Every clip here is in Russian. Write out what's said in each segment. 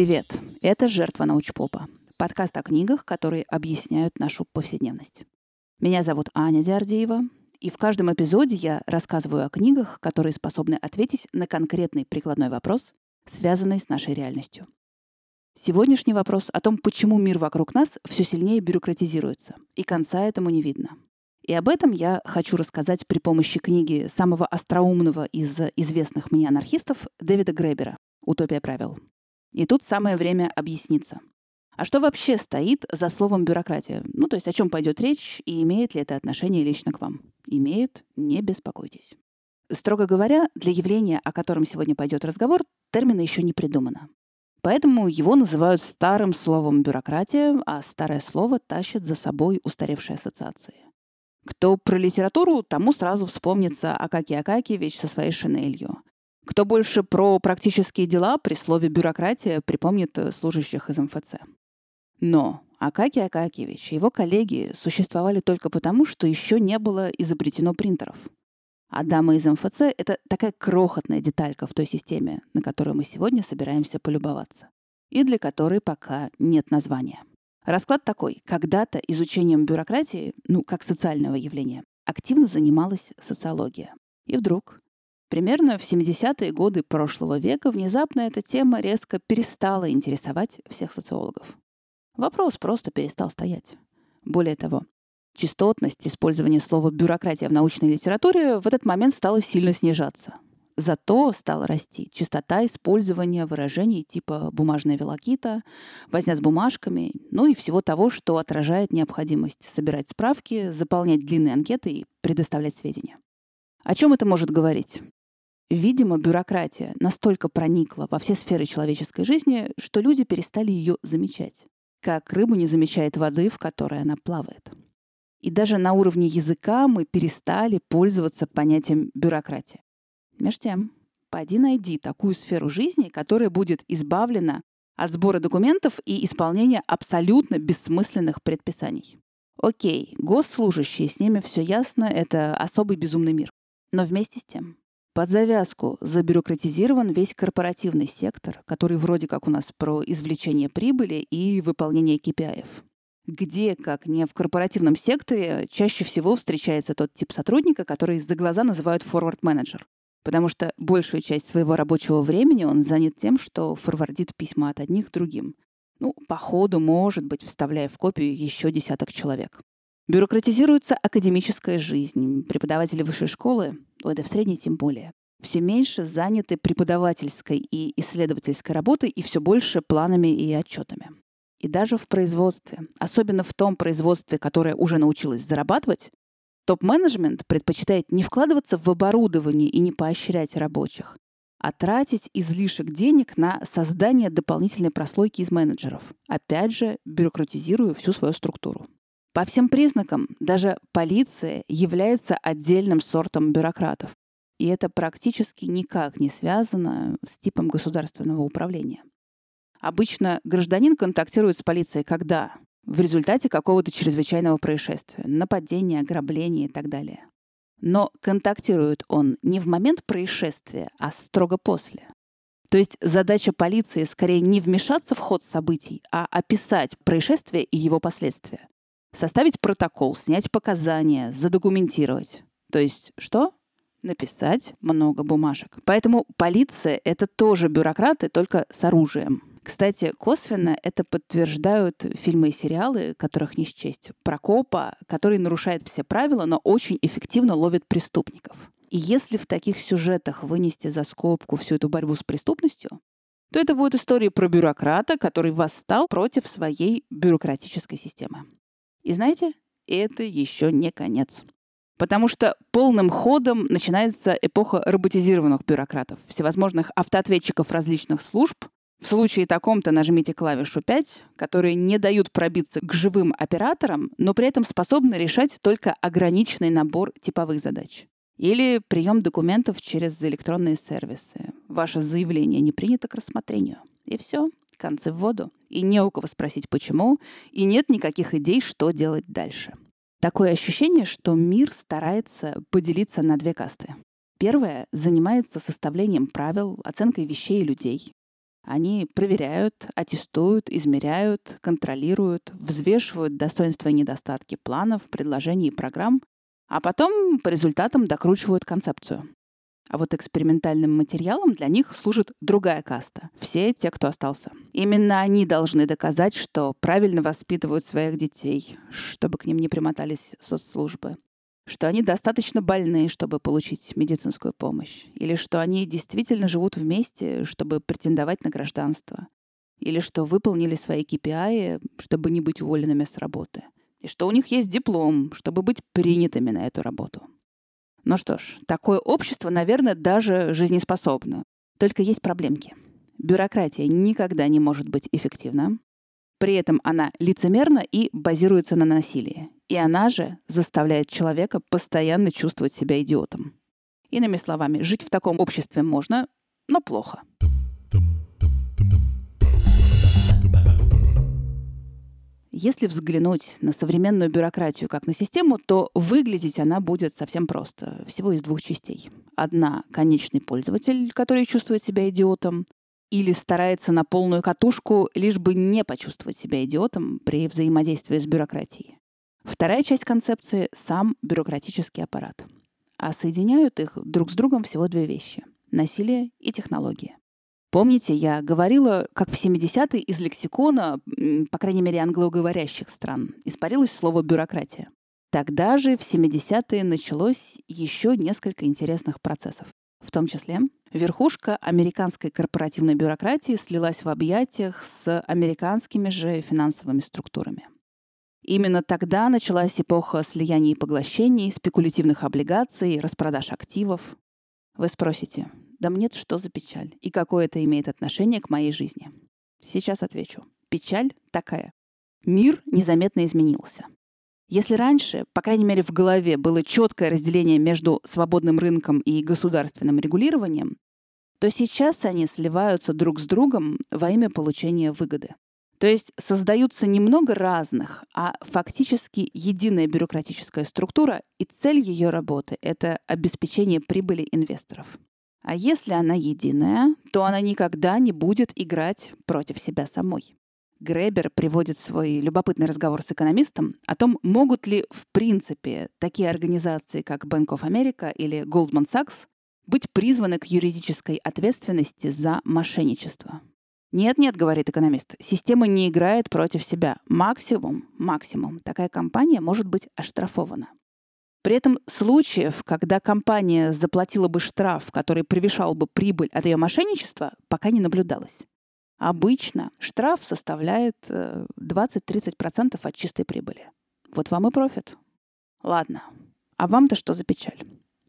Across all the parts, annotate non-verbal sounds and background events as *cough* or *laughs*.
Привет! Это «Жертва научпопа» — подкаст о книгах, которые объясняют нашу повседневность. Меня зовут Аня Диардеева, и в каждом эпизоде я рассказываю о книгах, которые способны ответить на конкретный прикладной вопрос, связанный с нашей реальностью. Сегодняшний вопрос о том, почему мир вокруг нас все сильнее бюрократизируется, и конца этому не видно. И об этом я хочу рассказать при помощи книги самого остроумного из известных мне анархистов Дэвида Гребера «Утопия правил». И тут самое время объясниться. А что вообще стоит за словом бюрократия? Ну, то есть о чем пойдет речь и имеет ли это отношение лично к вам? Имеет, не беспокойтесь. Строго говоря, для явления, о котором сегодня пойдет разговор, термина еще не придумано. Поэтому его называют старым словом бюрократия, а старое слово тащит за собой устаревшие ассоциации. Кто про литературу, тому сразу вспомнится Акаки Акакиевич со своей шинелью. Кто больше про практические дела при слове «бюрократия» припомнит э, служащих из МФЦ. Но Акакий Акакиевич и его коллеги существовали только потому, что еще не было изобретено принтеров. А дама из МФЦ — это такая крохотная деталька в той системе, на которую мы сегодня собираемся полюбоваться, и для которой пока нет названия. Расклад такой. Когда-то изучением бюрократии, ну, как социального явления, активно занималась социология. И вдруг Примерно в 70-е годы прошлого века внезапно эта тема резко перестала интересовать всех социологов. Вопрос просто перестал стоять. Более того, частотность использования слова «бюрократия» в научной литературе в этот момент стала сильно снижаться. Зато стала расти частота использования выражений типа «бумажная велокита», «возня с бумажками», ну и всего того, что отражает необходимость собирать справки, заполнять длинные анкеты и предоставлять сведения. О чем это может говорить? Видимо, бюрократия настолько проникла во все сферы человеческой жизни, что люди перестали ее замечать. Как рыбу не замечает воды, в которой она плавает. И даже на уровне языка мы перестали пользоваться понятием бюрократия. Меж тем, поди найди такую сферу жизни, которая будет избавлена от сбора документов и исполнения абсолютно бессмысленных предписаний. Окей, госслужащие, с ними все ясно, это особый безумный мир. Но вместе с тем, под завязку забюрократизирован весь корпоративный сектор, который вроде как у нас про извлечение прибыли и выполнение KPI. Где, как не в корпоративном секторе, чаще всего встречается тот тип сотрудника, который за глаза называют форвард-менеджер. Потому что большую часть своего рабочего времени он занят тем, что форвардит письма от одних к другим. Ну, по ходу, может быть, вставляя в копию еще десяток человек. Бюрократизируется академическая жизнь. Преподаватели высшей школы, ой, да в средней тем более, все меньше заняты преподавательской и исследовательской работой и все больше планами и отчетами. И даже в производстве, особенно в том производстве, которое уже научилось зарабатывать, топ-менеджмент предпочитает не вкладываться в оборудование и не поощрять рабочих, а тратить излишек денег на создание дополнительной прослойки из менеджеров, опять же, бюрократизируя всю свою структуру. По всем признакам, даже полиция является отдельным сортом бюрократов. И это практически никак не связано с типом государственного управления. Обычно гражданин контактирует с полицией когда? В результате какого-то чрезвычайного происшествия, нападения, ограбления и так далее. Но контактирует он не в момент происшествия, а строго после. То есть задача полиции скорее не вмешаться в ход событий, а описать происшествие и его последствия. Составить протокол, снять показания, задокументировать. То есть что? Написать много бумажек. Поэтому полиция — это тоже бюрократы, только с оружием. Кстати, косвенно это подтверждают фильмы и сериалы, которых не счесть. Прокопа, который нарушает все правила, но очень эффективно ловит преступников. И если в таких сюжетах вынести за скобку всю эту борьбу с преступностью, то это будет история про бюрократа, который восстал против своей бюрократической системы. И знаете, это еще не конец. Потому что полным ходом начинается эпоха роботизированных бюрократов, всевозможных автоответчиков различных служб. В случае таком-то нажмите клавишу 5, которые не дают пробиться к живым операторам, но при этом способны решать только ограниченный набор типовых задач. Или прием документов через электронные сервисы. Ваше заявление не принято к рассмотрению. И все концы в воду, и не у кого спросить почему, и нет никаких идей, что делать дальше. Такое ощущение, что мир старается поделиться на две касты. Первая занимается составлением правил, оценкой вещей и людей. Они проверяют, аттестуют, измеряют, контролируют, взвешивают достоинства и недостатки планов, предложений и программ, а потом по результатам докручивают концепцию. А вот экспериментальным материалом для них служит другая каста. Все те, кто остался. Именно они должны доказать, что правильно воспитывают своих детей, чтобы к ним не примотались соцслужбы, что они достаточно больны, чтобы получить медицинскую помощь, или что они действительно живут вместе, чтобы претендовать на гражданство, или что выполнили свои KPI, чтобы не быть уволенными с работы, и что у них есть диплом, чтобы быть принятыми на эту работу. Ну что ж, такое общество, наверное, даже жизнеспособно. Только есть проблемки. Бюрократия никогда не может быть эффективна. При этом она лицемерна и базируется на насилии. И она же заставляет человека постоянно чувствовать себя идиотом. Иными словами, жить в таком обществе можно, но плохо. Если взглянуть на современную бюрократию как на систему, то выглядеть она будет совсем просто. Всего из двух частей. Одна — конечный пользователь, который чувствует себя идиотом, или старается на полную катушку, лишь бы не почувствовать себя идиотом при взаимодействии с бюрократией. Вторая часть концепции — сам бюрократический аппарат. А соединяют их друг с другом всего две вещи — насилие и технология. Помните, я говорила, как в 70-е из лексикона, по крайней мере, англоговорящих стран, испарилось слово «бюрократия». Тогда же, в 70-е, началось еще несколько интересных процессов. В том числе верхушка американской корпоративной бюрократии слилась в объятиях с американскими же финансовыми структурами. Именно тогда началась эпоха слияний и поглощений, спекулятивных облигаций, распродаж активов. Вы спросите, да мне что за печаль? И какое это имеет отношение к моей жизни? Сейчас отвечу. Печаль такая. Мир незаметно изменился. Если раньше, по крайней мере в голове, было четкое разделение между свободным рынком и государственным регулированием, то сейчас они сливаются друг с другом во имя получения выгоды. То есть создаются немного разных, а фактически единая бюрократическая структура, и цель ее работы — это обеспечение прибыли инвесторов. А если она единая, то она никогда не будет играть против себя самой. Гребер приводит свой любопытный разговор с экономистом о том, могут ли в принципе такие организации, как Bank of America или Goldman Sachs, быть призваны к юридической ответственности за мошенничество. Нет-нет, говорит экономист, система не играет против себя. Максимум, максимум, такая компания может быть оштрафована. При этом случаев, когда компания заплатила бы штраф, который превышал бы прибыль от ее мошенничества, пока не наблюдалось. Обычно штраф составляет 20-30% э, от чистой прибыли. Вот вам и профит. Ладно. А вам-то что за печаль?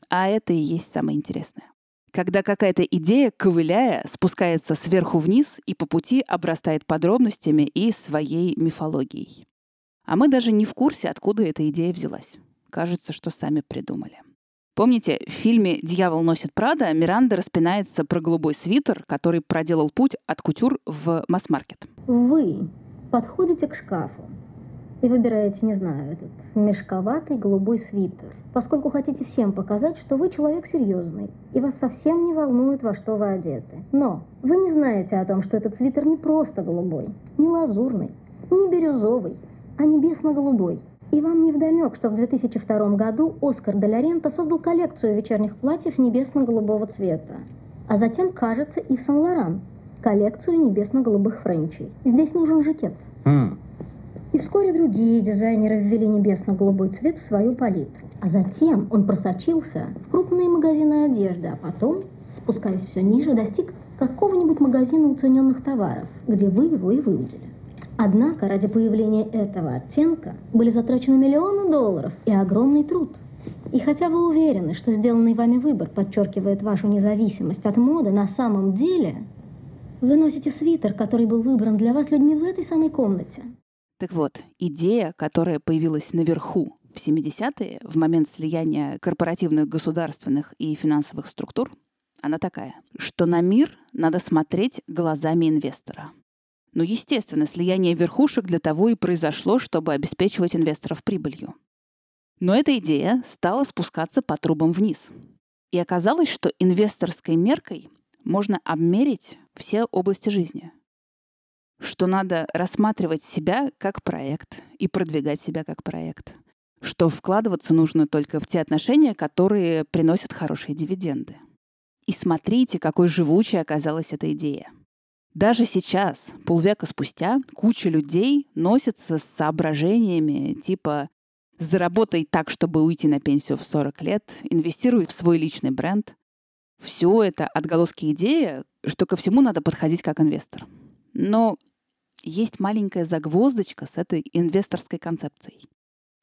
А это и есть самое интересное. Когда какая-то идея, ковыляя, спускается сверху вниз и по пути обрастает подробностями и своей мифологией. А мы даже не в курсе, откуда эта идея взялась. Кажется, что сами придумали. Помните, в фильме «Дьявол носит Прада» Миранда распинается про голубой свитер, который проделал путь от кутюр в масс-маркет. Вы подходите к шкафу и выбираете, не знаю, этот мешковатый голубой свитер, поскольку хотите всем показать, что вы человек серьезный, и вас совсем не волнует, во что вы одеты. Но вы не знаете о том, что этот свитер не просто голубой, не лазурный, не бирюзовый, а небесно-голубой – и вам не вдомек, что в 2002 году Оскар де Лоренто создал коллекцию вечерних платьев небесно-голубого цвета. А затем, кажется, и в Сан-Лоран коллекцию небесно-голубых френчей. Здесь нужен жакет. Mm. И вскоре другие дизайнеры ввели небесно-голубой цвет в свою палитру. А затем он просочился в крупные магазины одежды, а потом, спускаясь все ниже, достиг какого-нибудь магазина уцененных товаров, где вы его и выудили. Однако ради появления этого оттенка были затрачены миллионы долларов и огромный труд. И хотя вы уверены, что сделанный вами выбор подчеркивает вашу независимость от моды, на самом деле вы носите свитер, который был выбран для вас людьми в этой самой комнате. Так вот, идея, которая появилась наверху в 70-е, в момент слияния корпоративных, государственных и финансовых структур, она такая, что на мир надо смотреть глазами инвестора – но, естественно, слияние верхушек для того и произошло, чтобы обеспечивать инвесторов прибылью. Но эта идея стала спускаться по трубам вниз. И оказалось, что инвесторской меркой можно обмерить все области жизни. Что надо рассматривать себя как проект и продвигать себя как проект. Что вкладываться нужно только в те отношения, которые приносят хорошие дивиденды. И смотрите, какой живучей оказалась эта идея. Даже сейчас, полвека спустя, куча людей носится с соображениями типа «заработай так, чтобы уйти на пенсию в 40 лет», «инвестируй в свой личный бренд». Все это отголоски идеи, что ко всему надо подходить как инвестор. Но есть маленькая загвоздочка с этой инвесторской концепцией.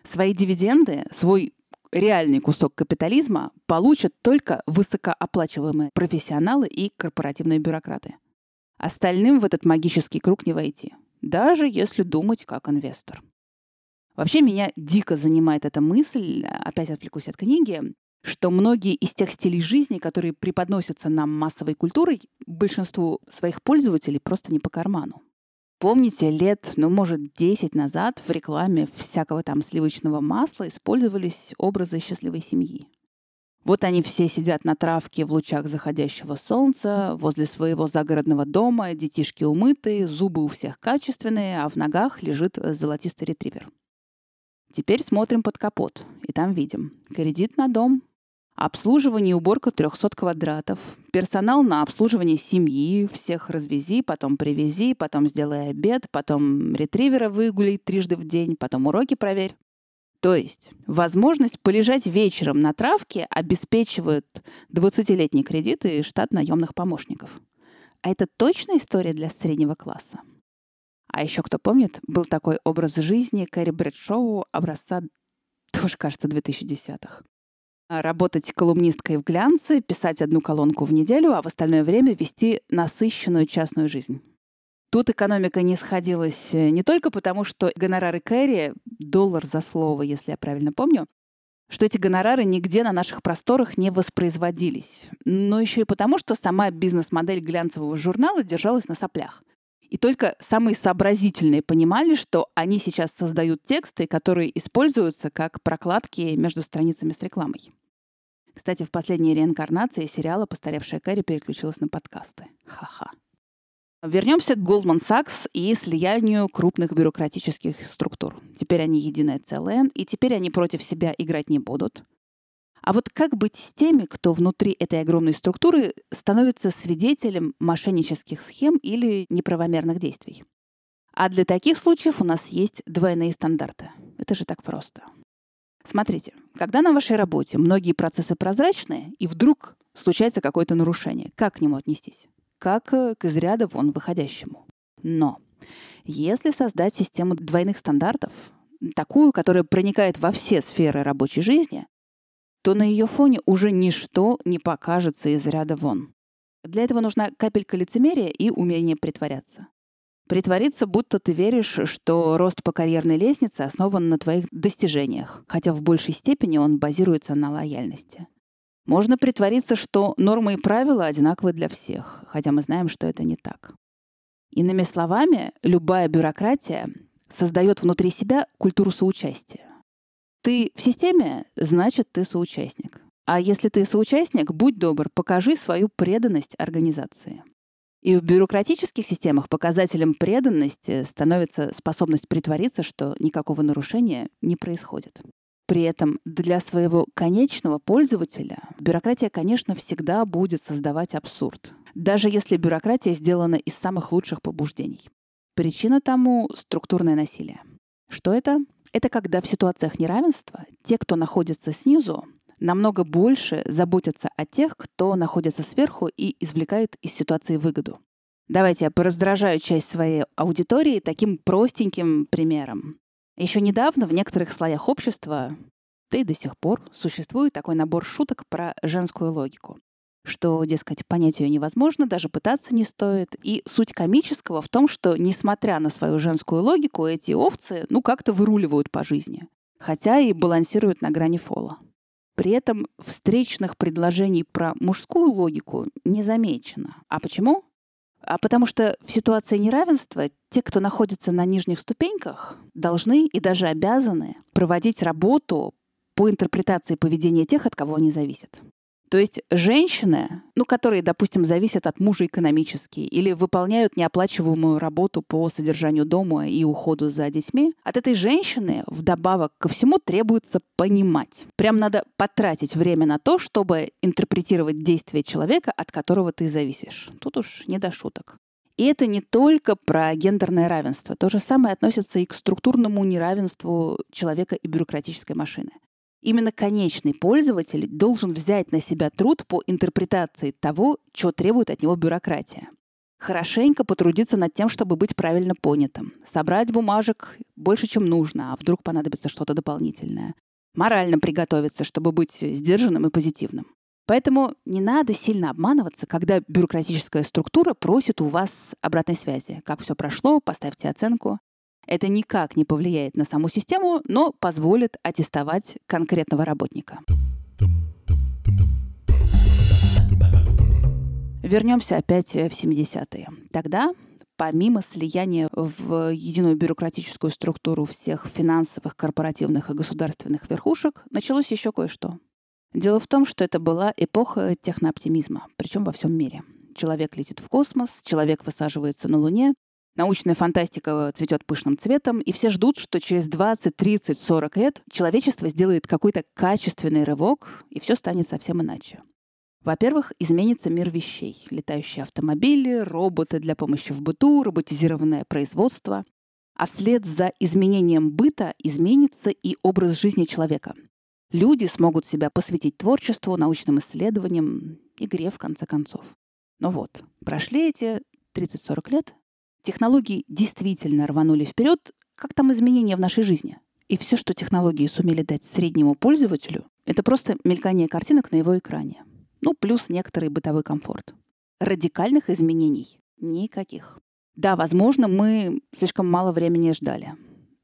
Свои дивиденды, свой реальный кусок капитализма получат только высокооплачиваемые профессионалы и корпоративные бюрократы. Остальным в этот магический круг не войти, даже если думать как инвестор. Вообще меня дико занимает эта мысль, опять отвлекусь от книги, что многие из тех стилей жизни, которые преподносятся нам массовой культурой, большинству своих пользователей просто не по карману. Помните, лет, ну, может, 10 назад в рекламе всякого там сливочного масла использовались образы счастливой семьи. Вот они все сидят на травке в лучах заходящего солнца, возле своего загородного дома, детишки умытые, зубы у всех качественные, а в ногах лежит золотистый ретривер. Теперь смотрим под капот, и там видим кредит на дом, Обслуживание и уборка 300 квадратов. Персонал на обслуживание семьи. Всех развези, потом привези, потом сделай обед, потом ретривера выгуляй трижды в день, потом уроки проверь. То есть возможность полежать вечером на травке обеспечивают 20-летний кредит и штат наемных помощников. А это точная история для среднего класса. А еще, кто помнит, был такой образ жизни Кэрри Брэдшоу образца, тоже, кажется, 2010-х. А, работать колумнисткой в глянце, писать одну колонку в неделю, а в остальное время вести насыщенную частную жизнь. Тут экономика не сходилась э, не только потому, что гонорары Кэрри, доллар за слово, если я правильно помню, что эти гонорары нигде на наших просторах не воспроизводились, но еще и потому, что сама бизнес-модель глянцевого журнала держалась на соплях. И только самые сообразительные понимали, что они сейчас создают тексты, которые используются как прокладки между страницами с рекламой. Кстати, в последней реинкарнации сериала «Постаревшая Кэрри» переключилась на подкасты. Ха-ха. Вернемся к Goldman Sachs и слиянию крупных бюрократических структур. Теперь они единое целое, и теперь они против себя играть не будут. А вот как быть с теми, кто внутри этой огромной структуры становится свидетелем мошеннических схем или неправомерных действий? А для таких случаев у нас есть двойные стандарты. Это же так просто. Смотрите, когда на вашей работе многие процессы прозрачные, и вдруг случается какое-то нарушение, как к нему отнестись? Как э, к из ряда вон выходящему. Но если создать систему двойных стандартов, такую, которая проникает во все сферы рабочей жизни, то на ее фоне уже ничто не покажется из ряда вон. Для этого нужна капелька лицемерия и умение притворяться. Притвориться, будто ты веришь, что рост по карьерной лестнице основан на твоих достижениях, хотя в большей степени он базируется на лояльности. Можно притвориться, что нормы и правила одинаковы для всех, хотя мы знаем, что это не так. Иными словами, любая бюрократия создает внутри себя культуру соучастия. Ты в системе, значит, ты соучастник. А если ты соучастник, будь добр, покажи свою преданность организации. И в бюрократических системах показателем преданности становится способность притвориться, что никакого нарушения не происходит. При этом для своего конечного пользователя бюрократия, конечно, всегда будет создавать абсурд, даже если бюрократия сделана из самых лучших побуждений. Причина тому — структурное насилие. Что это? Это когда в ситуациях неравенства те, кто находится снизу, намного больше заботятся о тех, кто находится сверху и извлекает из ситуации выгоду. Давайте я пораздражаю часть своей аудитории таким простеньким примером. Еще недавно в некоторых слоях общества, да и до сих пор, существует такой набор шуток про женскую логику что, дескать, понять ее невозможно, даже пытаться не стоит. И суть комического в том, что, несмотря на свою женскую логику, эти овцы, ну, как-то выруливают по жизни. Хотя и балансируют на грани фола. При этом встречных предложений про мужскую логику не замечено. А почему? А потому что в ситуации неравенства те, кто находится на нижних ступеньках, должны и даже обязаны проводить работу по интерпретации поведения тех, от кого они зависят. То есть женщины, ну, которые, допустим, зависят от мужа экономически или выполняют неоплачиваемую работу по содержанию дома и уходу за детьми, от этой женщины вдобавок ко всему требуется понимать. Прям надо потратить время на то, чтобы интерпретировать действия человека, от которого ты зависишь. Тут уж не до шуток. И это не только про гендерное равенство. То же самое относится и к структурному неравенству человека и бюрократической машины. Именно конечный пользователь должен взять на себя труд по интерпретации того, что требует от него бюрократия. Хорошенько потрудиться над тем, чтобы быть правильно понятым. Собрать бумажек больше, чем нужно, а вдруг понадобится что-то дополнительное. Морально приготовиться, чтобы быть сдержанным и позитивным. Поэтому не надо сильно обманываться, когда бюрократическая структура просит у вас обратной связи. Как все прошло, поставьте оценку. Это никак не повлияет на саму систему, но позволит аттестовать конкретного работника. Вернемся опять в 70-е. Тогда, помимо слияния в единую бюрократическую структуру всех финансовых, корпоративных и государственных верхушек, началось еще кое-что. Дело в том, что это была эпоха технооптимизма, причем во всем мире. Человек летит в космос, человек высаживается на Луне, Научная фантастика цветет пышным цветом, и все ждут, что через 20, 30, 40 лет человечество сделает какой-то качественный рывок, и все станет совсем иначе. Во-первых, изменится мир вещей. Летающие автомобили, роботы для помощи в быту, роботизированное производство. А вслед за изменением быта изменится и образ жизни человека. Люди смогут себя посвятить творчеству, научным исследованиям, игре, в конце концов. Но вот, прошли эти 30-40 лет, технологии действительно рванули вперед, как там изменения в нашей жизни. И все, что технологии сумели дать среднему пользователю, это просто мелькание картинок на его экране. Ну, плюс некоторый бытовой комфорт. Радикальных изменений никаких. Да, возможно, мы слишком мало времени ждали.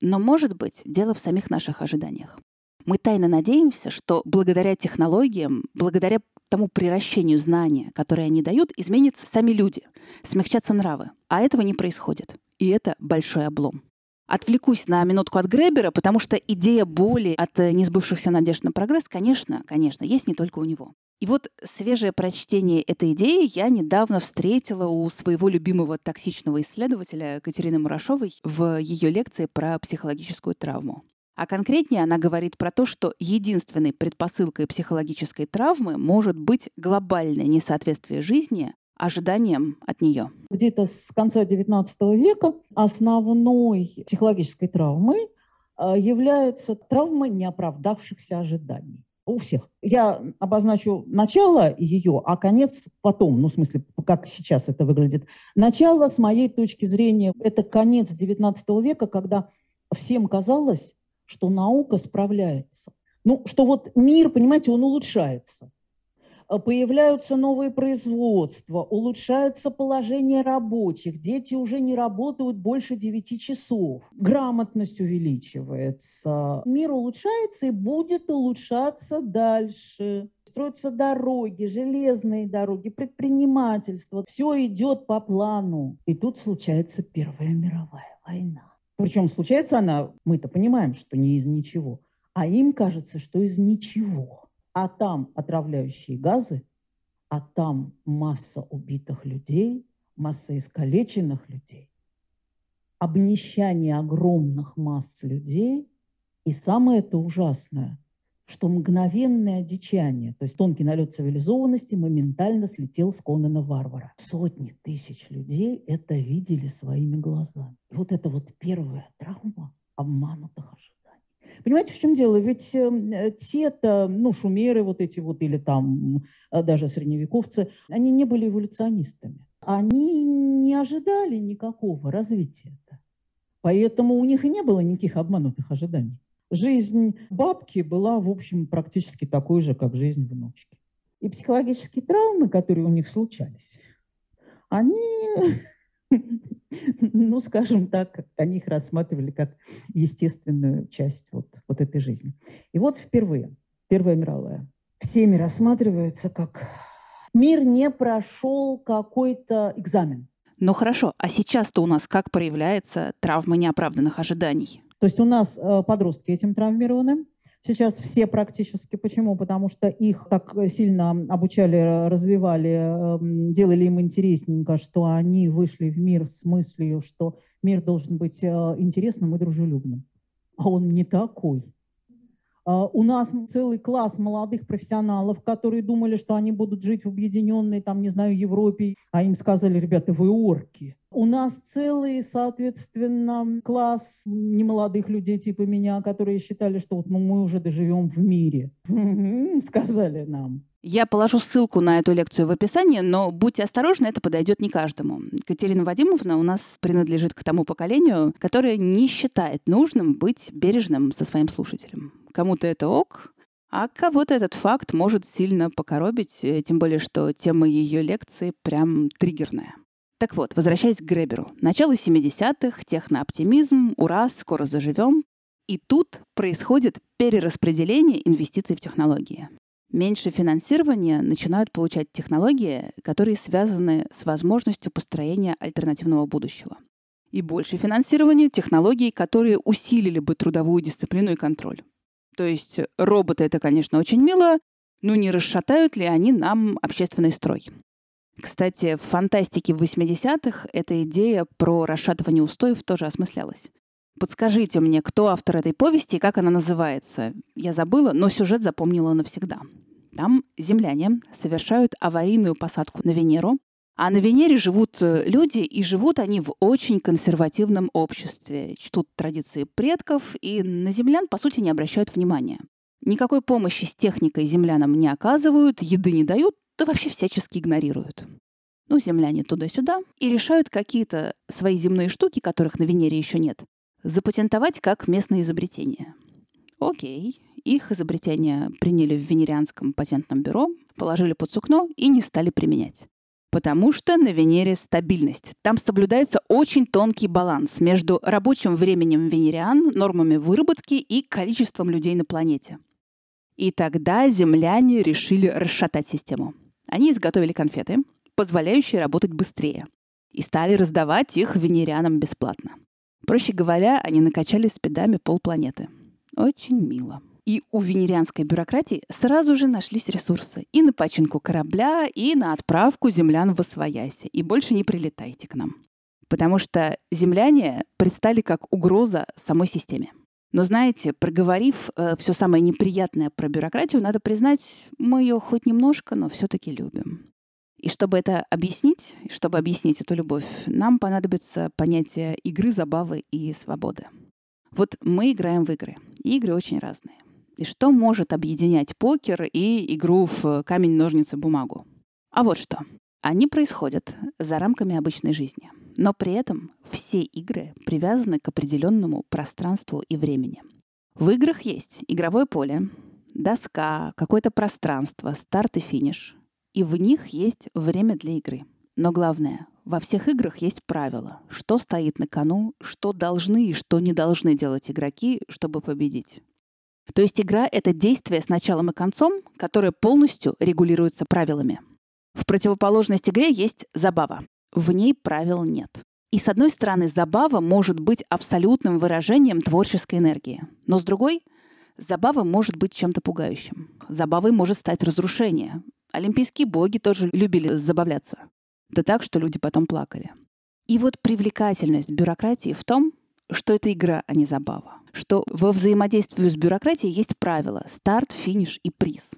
Но, может быть, дело в самих наших ожиданиях. Мы тайно надеемся, что благодаря технологиям, благодаря тому приращению знания, которое они дают, изменятся сами люди, смягчатся нравы. А этого не происходит. И это большой облом. Отвлекусь на минутку от Гребера, потому что идея боли от э, несбывшихся надежд на прогресс, конечно, конечно, есть не только у него. И вот свежее прочтение этой идеи я недавно встретила у своего любимого токсичного исследователя Катерины Мурашовой в ее лекции про психологическую травму. А конкретнее она говорит про то, что единственной предпосылкой психологической травмы может быть глобальное несоответствие жизни ожиданиям от нее. Где-то с конца XIX века основной психологической травмой а, является травма неоправдавшихся ожиданий у всех. Я обозначу начало ее, а конец потом, ну, в смысле, как сейчас это выглядит. Начало, с моей точки зрения, это конец XIX века, когда всем казалось, что наука справляется. Ну, что вот мир, понимаете, он улучшается. А появляются новые производства, улучшается положение рабочих, дети уже не работают больше 9 часов, грамотность увеличивается, мир улучшается и будет улучшаться дальше. Строятся дороги, железные дороги, предпринимательство. Все идет по плану. И тут случается Первая мировая война. Причем случается она, мы-то понимаем, что не из ничего, а им кажется, что из ничего. А там отравляющие газы, а там масса убитых людей, масса искалеченных людей, обнищание огромных масс людей. И самое это ужасное, что мгновенное одичание, то есть тонкий налет цивилизованности, моментально слетел с Конана Варвара. Сотни тысяч людей это видели своими глазами. И вот это вот первая травма обманутых ожиданий. Понимаете, в чем дело? Ведь э, те-то, ну, шумеры вот эти вот, или там э, даже средневековцы, они не были эволюционистами. Они не ожидали никакого развития. -то. Поэтому у них и не было никаких обманутых ожиданий жизнь бабки была, в общем, практически такой же, как жизнь внучки. И психологические травмы, которые у них случались, они, *laughs* ну, скажем так, они их рассматривали как естественную часть вот, вот этой жизни. И вот впервые, Первая мировая, всеми рассматривается как мир не прошел какой-то экзамен. Ну хорошо, а сейчас-то у нас как проявляется травма неоправданных ожиданий? То есть у нас э, подростки этим травмированы, Сейчас все практически. Почему? Потому что их так сильно обучали, развивали, эм, делали им интересненько, что они вышли в мир с мыслью, что мир должен быть э, интересным и дружелюбным. А он не такой. А, у нас целый класс молодых профессионалов, которые думали, что они будут жить в объединенной, там, не знаю, Европе, а им сказали, ребята, вы орки. У нас целый, соответственно, класс немолодых людей типа меня, которые считали, что вот ну, мы уже доживем в мире. Сказали нам. Я положу ссылку на эту лекцию в описании, но будьте осторожны, это подойдет не каждому. Катерина Вадимовна у нас принадлежит к тому поколению, которое не считает нужным быть бережным со своим слушателем. Кому-то это ок, а кого-то этот факт может сильно покоробить, э, тем более, что тема ее лекции прям триггерная. Так вот, возвращаясь к Греберу. Начало 70-х, технооптимизм, ура, скоро заживем. И тут происходит перераспределение инвестиций в технологии. Меньше финансирования начинают получать технологии, которые связаны с возможностью построения альтернативного будущего. И больше финансирования технологий, которые усилили бы трудовую дисциплину и контроль. То есть роботы — это, конечно, очень мило, но не расшатают ли они нам общественный строй? Кстати, в фантастике 80-х эта идея про расшатывание устоев тоже осмыслялась. Подскажите мне, кто автор этой повести и как она называется? Я забыла, но сюжет запомнила навсегда. Там земляне совершают аварийную посадку на Венеру, а на Венере живут э, люди, и живут они в очень консервативном обществе, чтут традиции предков, и на землян, по сути, не обращают внимания. Никакой помощи с техникой землянам не оказывают, еды не дают, да вообще всячески игнорируют. Ну, земляне туда-сюда и решают какие-то свои земные штуки, которых на Венере еще нет, запатентовать как местное изобретение. Окей, их изобретения приняли в Венерианском патентном бюро, положили под сукно и не стали применять. Потому что на Венере стабильность. Там соблюдается очень тонкий баланс между рабочим временем венериан, нормами выработки и количеством людей на планете. И тогда земляне решили расшатать систему. Они изготовили конфеты, позволяющие работать быстрее, и стали раздавать их венерианам бесплатно. Проще говоря, они накачали спидами полпланеты. Очень мило. И у венерианской бюрократии сразу же нашлись ресурсы и на починку корабля, и на отправку землян в Освояси. И больше не прилетайте к нам. Потому что земляне предстали как угроза самой системе. Но знаете, проговорив э, все самое неприятное про бюрократию, надо признать, мы ее хоть немножко, но все-таки любим. И чтобы это объяснить, чтобы объяснить эту любовь, нам понадобится понятие игры, забавы и свободы. Вот мы играем в игры. И игры очень разные. И что может объединять покер и игру в камень, ножницы, бумагу? А вот что. Они происходят за рамками обычной жизни. Но при этом все игры привязаны к определенному пространству и времени. В играх есть игровое поле, доска, какое-то пространство, старт и финиш. И в них есть время для игры. Но главное, во всех играх есть правила, что стоит на кону, что должны и что не должны делать игроки, чтобы победить. То есть игра — это действие с началом и концом, которое полностью регулируется правилами. В противоположность игре есть забава. В ней правил нет. И с одной стороны, забава может быть абсолютным выражением творческой энергии. Но с другой, забава может быть чем-то пугающим. Забавой может стать разрушение. Олимпийские боги тоже любили забавляться. Да так, что люди потом плакали. И вот привлекательность бюрократии в том, что это игра, а не забава что во взаимодействии с бюрократией есть правила — старт, финиш и приз.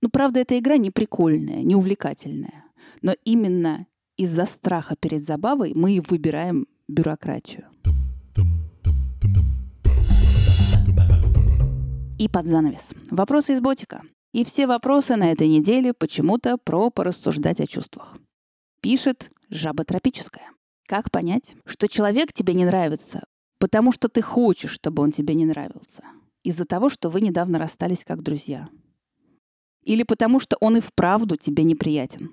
Ну, правда, эта игра не прикольная, не увлекательная. Но именно из-за страха перед забавой мы и выбираем бюрократию. И под занавес. Вопросы из ботика. И все вопросы на этой неделе почему-то про порассуждать о чувствах. Пишет жаба тропическая. Как понять, что человек тебе не нравится Потому что ты хочешь, чтобы он тебе не нравился. Из-за того, что вы недавно расстались как друзья. Или потому что он и вправду тебе неприятен.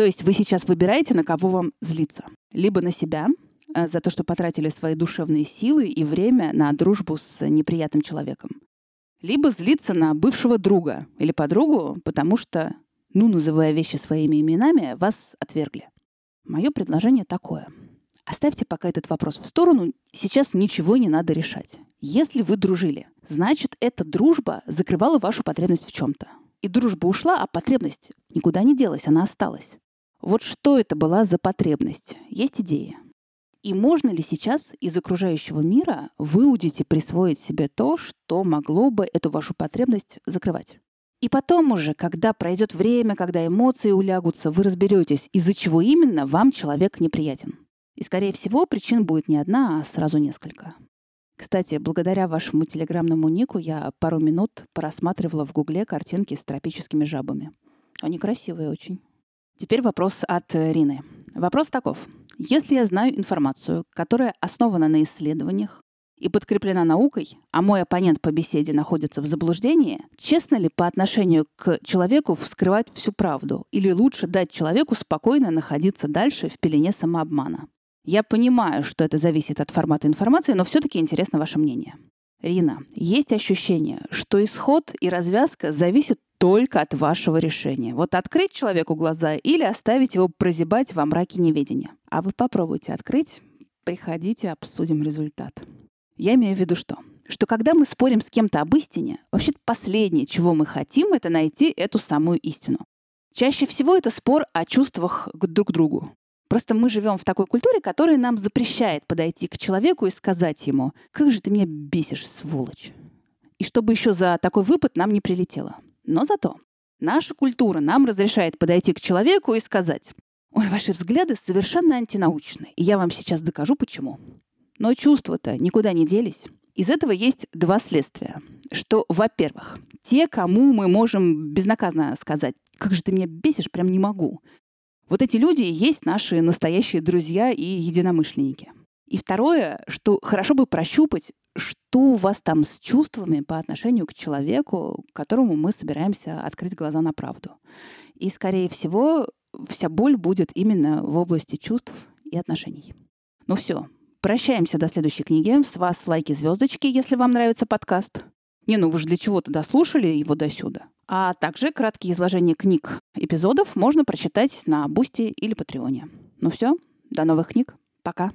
То есть вы сейчас выбираете, на кого вам злиться. Либо на себя, э, за то, что потратили свои душевные силы и время на дружбу с неприятным человеком. Либо злиться на бывшего друга или подругу, потому что, ну, называя вещи своими именами, вас отвергли. Мое предложение такое — Оставьте пока этот вопрос в сторону. Сейчас ничего не надо решать. Если вы дружили, значит, эта дружба закрывала вашу потребность в чем-то. И дружба ушла, а потребность никуда не делась, она осталась. Вот что это была за потребность? Есть идеи? И можно ли сейчас из окружающего мира выудить и присвоить себе то, что могло бы эту вашу потребность закрывать? И потом уже, когда пройдет время, когда эмоции улягутся, вы разберетесь, из-за чего именно вам человек неприятен. И, скорее всего, причин будет не одна, а сразу несколько. Кстати, благодаря вашему телеграмному нику я пару минут просматривала в Гугле картинки с тропическими жабами. Они красивые очень. Теперь вопрос от Рины. Вопрос таков. Если я знаю информацию, которая основана на исследованиях и подкреплена наукой, а мой оппонент по беседе находится в заблуждении, честно ли по отношению к человеку вскрывать всю правду? Или лучше дать человеку спокойно находиться дальше в пелене самообмана? Я понимаю, что это зависит от формата информации, но все-таки интересно ваше мнение. Рина, есть ощущение, что исход и развязка зависят только от вашего решения. Вот открыть человеку глаза или оставить его прозябать во мраке неведения. А вы попробуйте открыть, приходите, обсудим результат. Я имею в виду что? Что когда мы спорим с кем-то об истине, вообще последнее, чего мы хотим, это найти эту самую истину. Чаще всего это спор о чувствах к друг другу. Просто мы живем в такой культуре, которая нам запрещает подойти к человеку и сказать ему, как же ты меня бесишь, сволочь. И чтобы еще за такой выпад нам не прилетело. Но зато наша культура нам разрешает подойти к человеку и сказать, ой, ваши взгляды совершенно антинаучны, и я вам сейчас докажу, почему. Но чувства-то никуда не делись. Из этого есть два следствия. Что, во-первых, те, кому мы можем безнаказанно сказать, как же ты меня бесишь, прям не могу. Вот эти люди и есть наши настоящие друзья и единомышленники. И второе, что хорошо бы прощупать, что у вас там с чувствами по отношению к человеку, которому мы собираемся открыть глаза на правду. И, скорее всего, вся боль будет именно в области чувств и отношений. Ну все, прощаемся до следующей книги. С вас лайки, звездочки, если вам нравится подкаст. Не, ну вы же для чего-то дослушали его до сюда. А также краткие изложения книг эпизодов можно прочитать на Boosty или Patreon е. Ну все, до новых книг. Пока.